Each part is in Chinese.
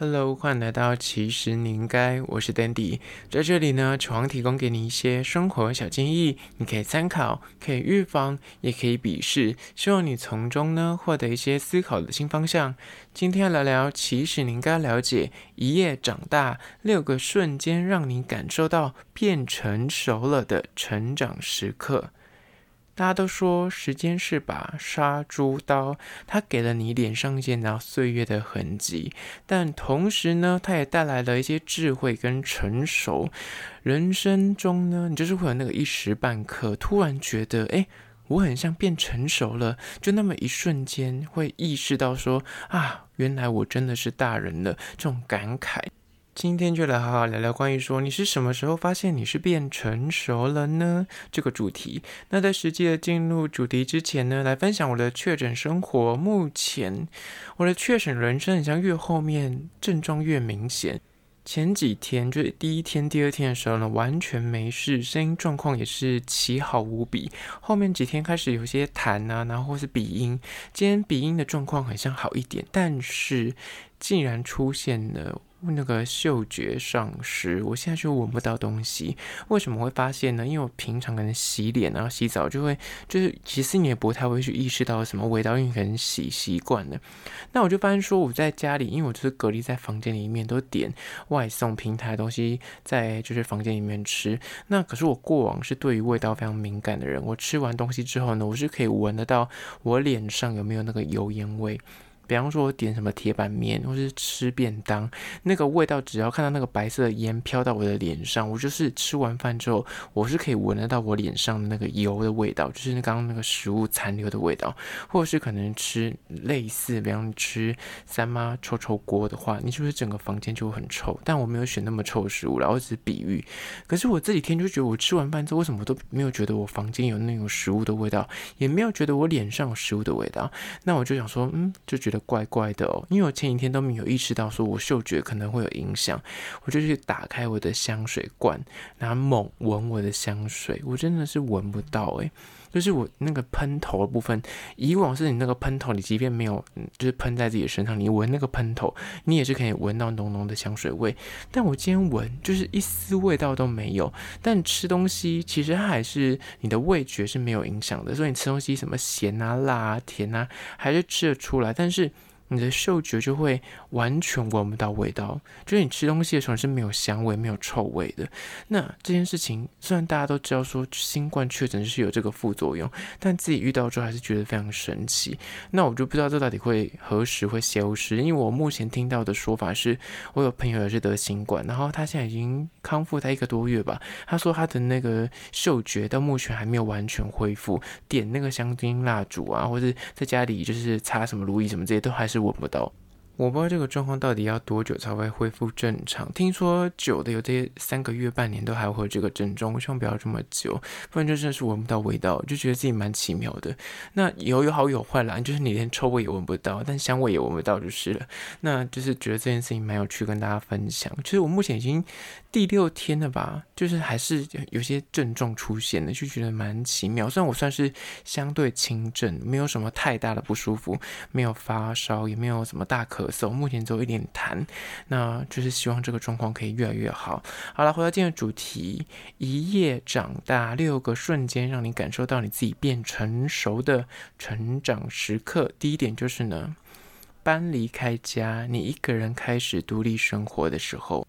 Hello，欢迎来到其实你应该，我是 Dandy，在这里呢，希望提供给你一些生活小建议，你可以参考，可以预防，也可以鄙视，希望你从中呢获得一些思考的新方向。今天要聊聊，其实你应该了解，一夜长大，六个瞬间让你感受到变成熟了的成长时刻。大家都说时间是把杀猪刀，它给了你脸上一些岁月的痕迹，但同时呢，它也带来了一些智慧跟成熟。人生中呢，你就是会有那个一时半刻，突然觉得，哎，我很像变成熟了，就那么一瞬间会意识到说，啊，原来我真的是大人了，这种感慨。今天就来好好聊聊关于说你是什么时候发现你是变成熟了呢？这个主题。那在实际的进入主题之前呢，来分享我的确诊生活。目前我的确诊人生，好像越后面症状越明显。前几天就是第一天、第二天的时候呢，完全没事，声音状况也是奇好无比。后面几天开始有些痰啊，然后或是鼻音。今天鼻音的状况好像好一点，但是竟然出现了。那个嗅觉丧失，我现在就闻不到东西。为什么会发现呢？因为我平常可能洗脸然后洗澡就会，就是其实你也不太会去意识到什么味道，因为可能洗习惯了。那我就发现说我在家里，因为我就是隔离在房间里面，都点外送平台的东西在就是房间里面吃。那可是我过往是对于味道非常敏感的人，我吃完东西之后呢，我是可以闻得到我脸上有没有那个油烟味。比方说，我点什么铁板面，或是吃便当，那个味道，只要看到那个白色的烟飘到我的脸上，我就是吃完饭之后，我是可以闻得到我脸上的那个油的味道，就是刚刚那个食物残留的味道，或者是可能吃类似，比方吃三妈臭臭锅的话，你是不是整个房间就会很臭？但我没有选那么臭的食物，然后只是比喻。可是我这几天就觉得，我吃完饭之后，为什么都没有觉得我房间有那种食物的味道，也没有觉得我脸上有食物的味道？那我就想说，嗯，就觉得。怪怪的哦，因为我前几天都没有意识到，说我嗅觉可能会有影响，我就去打开我的香水罐，然后猛闻我的香水，我真的是闻不到诶。就是我那个喷头的部分，以往是你那个喷头，你即便没有，就是喷在自己身上，你闻那个喷头，你也是可以闻到浓浓的香水味。但我今天闻，就是一丝味道都没有。但吃东西其实它还是你的味觉是没有影响的，所以你吃东西什么咸啊、辣啊、甜啊，还是吃得出来。但是你的嗅觉就会完全闻不到味道，就是你吃东西的时候是没有香味、没有臭味的。那这件事情虽然大家都知道说新冠确诊是有这个副作用，但自己遇到之后还是觉得非常神奇。那我就不知道这到底会何时会消失，因为我目前听到的说法是，我有朋友也是得新冠，然后他现在已经康复他一个多月吧，他说他的那个嗅觉到目前还没有完全恢复，点那个香薰蜡烛啊，或者在家里就是擦什么如意什么这些都还是。闻不到，我不知道这个状况到底要多久才会恢复正常。听说久的有这三个月、半年都还会有这个症状，我希望不要这么久，不然就真的是闻不到味道，就觉得自己蛮奇妙的。那有有好有坏啦，就是你连臭味也闻不到，但香味也闻不到就是了。那就是觉得这件事情蛮有趣，跟大家分享。其实我目前已经。第六天了吧，就是还是有些症状出现了，就觉得蛮奇妙。虽然我算是相对轻症，没有什么太大的不舒服，没有发烧，也没有什么大咳嗽，目前只有一点痰。那就是希望这个状况可以越来越好。好了，回到今天的主题，一夜长大，六个瞬间让你感受到你自己变成熟的成长时刻。第一点就是呢，搬离开家，你一个人开始独立生活的时候。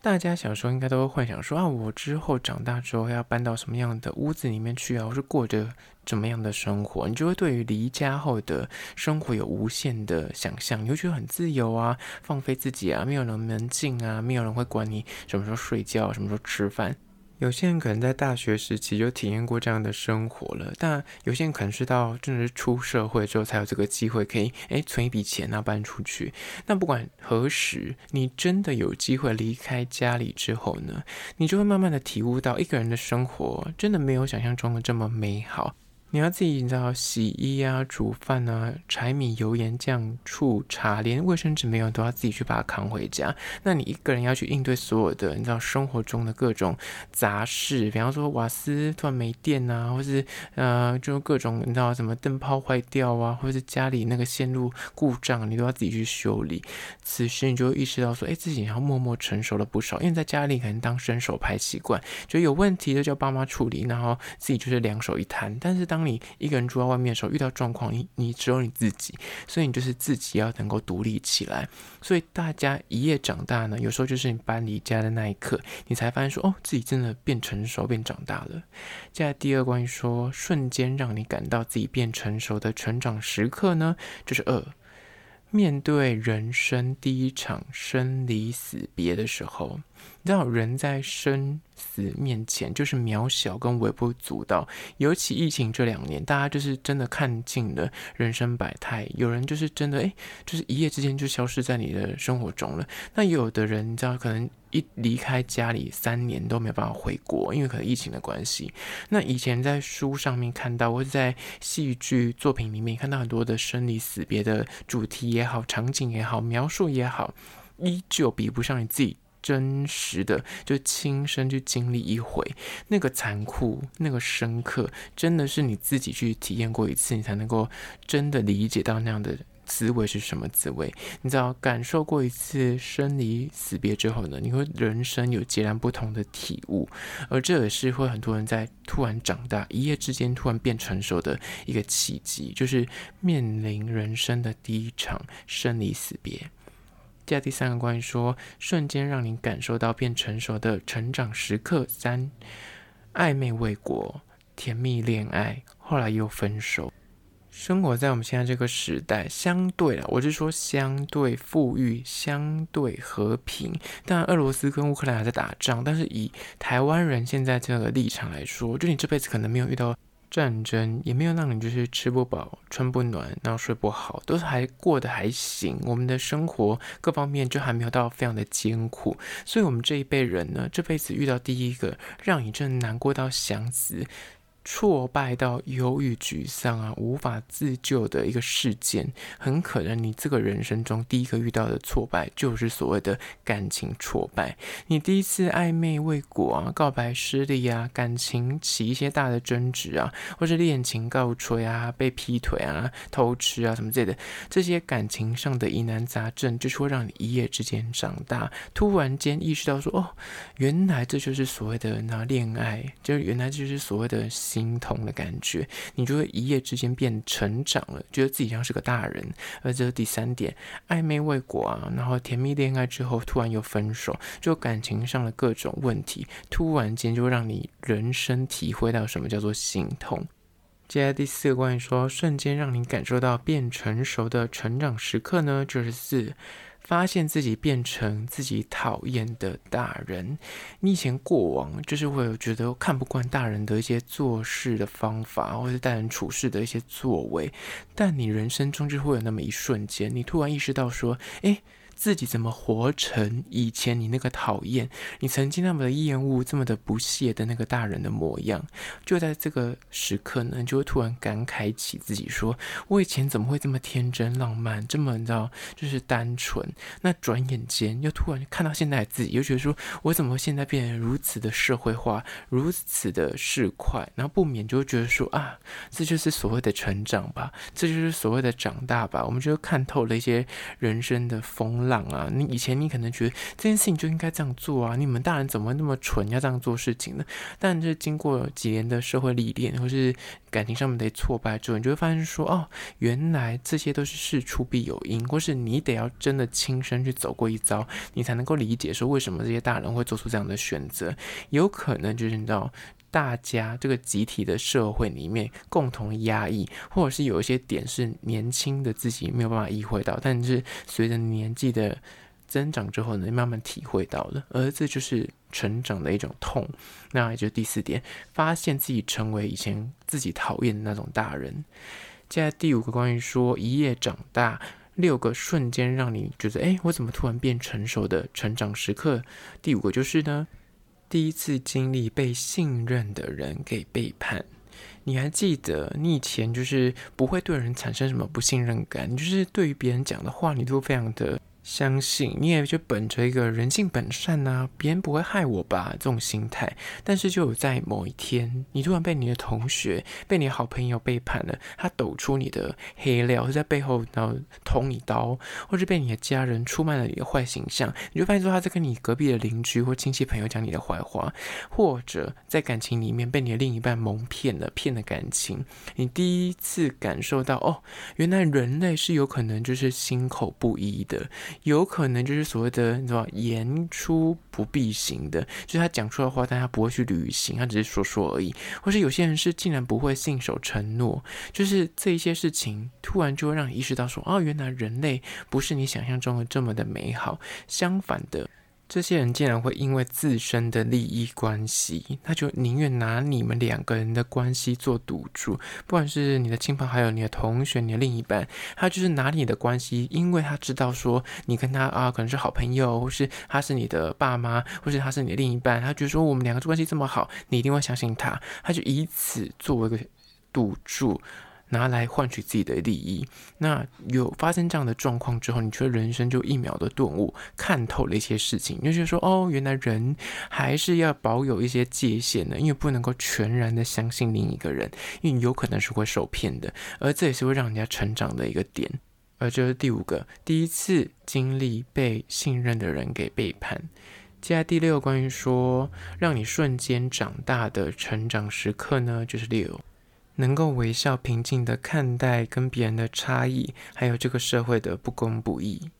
大家小时候应该都会幻想说啊，我之后长大之后要搬到什么样的屋子里面去啊，或是过着怎么样的生活？你就会对于离家后的生活有无限的想象，你会觉得很自由啊，放飞自己啊，没有人门禁啊，没有人会管你什么时候睡觉，什么时候吃饭。有些人可能在大学时期就体验过这样的生活了，但有些人可能是到真的是出社会之后才有这个机会，可以诶存一笔钱啊搬出去。那不管何时，你真的有机会离开家里之后呢，你就会慢慢的体悟到一个人的生活真的没有想象中的这么美好。你要自己，你知道洗衣啊、煮饭啊、柴米油盐酱醋茶，连卫生纸没有都要自己去把它扛回家。那你一个人要去应对所有的，你知道生活中的各种杂事，比方说瓦斯突然没电啊，或是呃，就各种你知道什么灯泡坏掉啊，或是家里那个线路故障，你都要自己去修理。此时你就会意识到说，哎，自己要默默成熟了不少，因为在家里可能当伸手牌习惯，就有问题就叫爸妈处理，然后自己就是两手一摊。但是当当你一个人住在外面的时候，遇到状况，你你只有你自己，所以你就是自己要能够独立起来。所以大家一夜长大呢，有时候就是你搬离家的那一刻，你才发现说，哦，自己真的变成熟、变长大了。接下来第二关于说，瞬间让你感到自己变成熟的成长时刻呢，就是二，面对人生第一场生离死别的时候。你知道，人在生死面前就是渺小跟微不足道。尤其疫情这两年，大家就是真的看尽了人生百态。有人就是真的，诶，就是一夜之间就消失在你的生活中了。那有的人，你知道，可能一离开家里三年都没有办法回国，因为可能疫情的关系。那以前在书上面看到，或者在戏剧作品里面看到很多的生离死别的主题也好，场景也好，描述也好，依旧比不上你自己。真实的，就亲身去经历一回，那个残酷，那个深刻，真的是你自己去体验过一次，你才能够真的理解到那样的滋味是什么滋味。你知道，感受过一次生离死别之后呢，你会人生有截然不同的体悟，而这也是会很多人在突然长大，一夜之间突然变成熟的一个契机，就是面临人生的第一场生离死别。接下第三个关于说，瞬间让你感受到变成熟的成长时刻。三，暧昧未果，甜蜜恋爱，后来又分手。生活在我们现在这个时代，相对，我是说相对富裕，相对和平。当然，俄罗斯跟乌克兰还在打仗，但是以台湾人现在这个立场来说，就你这辈子可能没有遇到。战争也没有让你就是吃不饱、穿不暖，然后睡不好，都是还过得还行。我们的生活各方面就还没有到非常的艰苦，所以我们这一辈人呢，这辈子遇到第一个让你真的难过到想死。挫败到忧郁、沮丧啊，无法自救的一个事件，很可能你这个人生中第一个遇到的挫败，就是所谓的感情挫败。你第一次暧昧未果啊，告白失利啊，感情起一些大的争执啊，或是恋情告吹啊，被劈腿啊，偷吃啊什么之类的，这些感情上的疑难杂症，就是会让你一夜之间长大，突然间意识到说，哦，原来这就是所谓的那恋爱，就是原来就是所谓的。心痛的感觉，你就会一夜之间变成长了，觉得自己像是个大人。而这是第三点，暧昧未果啊，然后甜蜜恋爱之后突然又分手，就感情上的各种问题，突然间就让你人生体会到什么叫做心痛。接下来第四个关于说瞬间让你感受到变成熟的成长时刻呢，就是四。发现自己变成自己讨厌的大人，你以前过往就是会有觉得看不惯大人的一些做事的方法，或是待人处事的一些作为，但你人生中就会有那么一瞬间，你突然意识到说，诶。自己怎么活成以前你那个讨厌，你曾经那么的厌恶，这么的不屑的那个大人的模样？就在这个时刻呢，就会突然感慨起自己说：“我以前怎么会这么天真浪漫，这么你知道，就是单纯？”那转眼间又突然看到现在的自己，又觉得说：“我怎么现在变得如此的社会化，如此的市侩？”然后不免就会觉得说：“啊，这就是所谓的成长吧，这就是所谓的长大吧。”我们就看透了一些人生的风浪啊！你以前你可能觉得这件事情就应该这样做啊，你们大人怎么那么蠢，要这样做事情呢？但是经过几年的社会历练，或是感情上面的挫败之后，你就会发现说，哦，原来这些都是事出必有因，或是你得要真的亲身去走过一遭，你才能够理解说为什么这些大人会做出这样的选择。有可能就是你知道。大家这个集体的社会里面共同压抑，或者是有一些点是年轻的自己没有办法意会到，但是随着年纪的增长之后呢，慢慢体会到了，而这就是成长的一种痛。那也就第四点，发现自己成为以前自己讨厌的那种大人。接下来第五个关于说一夜长大，六个瞬间让你觉得，哎，我怎么突然变成熟的成长时刻？第五个就是呢。第一次经历被信任的人给背叛，你还记得你以前就是不会对人产生什么不信任感，你就是对于别人讲的话，你都非常的。相信你也就本着一个人性本善呐、啊，别人不会害我吧这种心态，但是就有在某一天，你突然被你的同学、被你好朋友背叛了，他抖出你的黑料，在背后然后捅你刀，或是被你的家人出卖了你的坏形象，你就发现说他在跟你隔壁的邻居或亲戚朋友讲你的坏话，或者在感情里面被你的另一半蒙骗了，骗了感情，你第一次感受到哦，原来人类是有可能就是心口不一的。有可能就是所谓的你知道言出不必行的，就是他讲出来的话，但他不会去履行，他只是说说而已。或是有些人是竟然不会信守承诺，就是这一些事情突然就会让你意识到说，哦，原来人类不是你想象中的这么的美好，相反的。这些人竟然会因为自身的利益关系，他就宁愿拿你们两个人的关系做赌注，不管是你的亲朋好友、你的同学、你的另一半，他就是拿你的关系，因为他知道说你跟他啊可能是好朋友，或是他是你的爸妈，或是他是你的另一半，他觉得说我们两个关系这么好，你一定会相信他，他就以此作为一个赌注。拿来换取自己的利益，那有发生这样的状况之后，你觉得人生就一秒的顿悟，看透了一些事情，你就觉得说，哦，原来人还是要保有一些界限的，因为不能够全然的相信另一个人，因为有可能是会受骗的，而这也是会让人家成长的一个点。而这是第五个，第一次经历被信任的人给背叛。接下来第六关于说让你瞬间长大的成长时刻呢，就是六。能够微笑平静的看待跟别人的差异，还有这个社会的不公不义。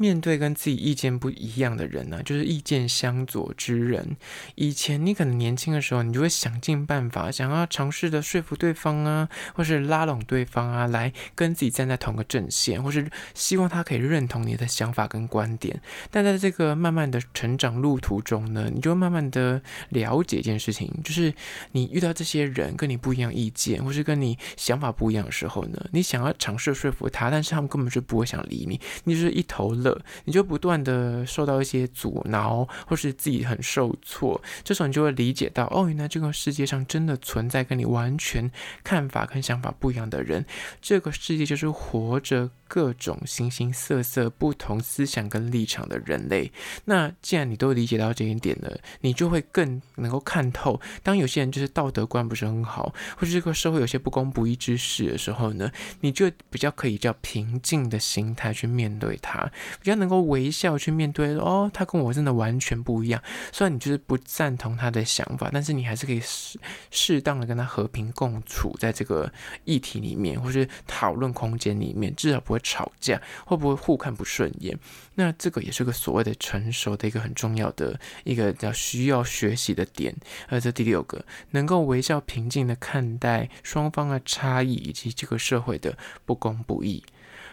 面对跟自己意见不一样的人呢、就是意见相左之人。以前你可能年轻的时候，你就会想尽办法，想要尝试的说服对方啊，或是拉拢对方啊，来跟自己站在同个阵线，或是希望他可以认同你的想法跟观点。但在这个慢慢的成长路途中呢，你就慢慢的了解一件事情，就是你遇到这些人跟你不一样意见，或是跟你想法不一样的时候呢，你想要尝试说服他，但是他们根本就不会想理你，你就是一头热。你就不断的受到一些阻挠，或是自己很受挫，这时候你就会理解到，哦，原来这个世界上真的存在跟你完全看法跟想法不一样的人，这个世界就是活着各种形形色色、不同思想跟立场的人类。那既然你都理解到这一点了，你就会更能够看透，当有些人就是道德观不是很好，或者这个社会有些不公不义之事的时候呢，你就比较可以叫平静的心态去面对它。比较能够微笑去面对，哦，他跟我真的完全不一样。虽然你就是不赞同他的想法，但是你还是可以适适当的跟他和平共处在这个议题里面，或是讨论空间里面，至少不会吵架，会不会互看不顺眼？那这个也是个所谓的成熟的一个很重要的一个叫需要学习的点。而这第六个，能够微笑平静的看待双方的差异以及这个社会的不公不义。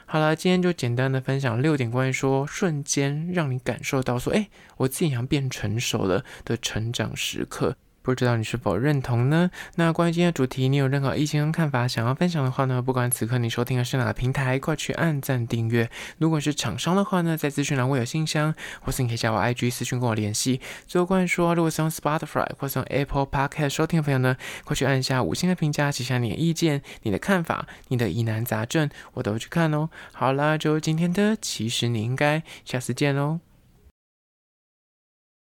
好了，今天就简单的分享六点关于说瞬间让你感受到说，哎，我自己好像变成熟了的成长时刻。不知道你是否认同呢？那关于今天的主题，你有任何意见跟看法想要分享的话呢？不管此刻你收听的是哪个平台，快去按赞订阅。如果是厂商的话呢，在资讯栏我有信箱，或是你可以加我 IG 私讯跟我联系。最后关于说，如果是用 Spotify 或是用 Apple Podcast 收听的朋友呢，快去按一下五星的评价，写下你的意见、你的看法、你的疑难杂症，我都会去看哦。好啦，就今天的，其实你应该下次见喽。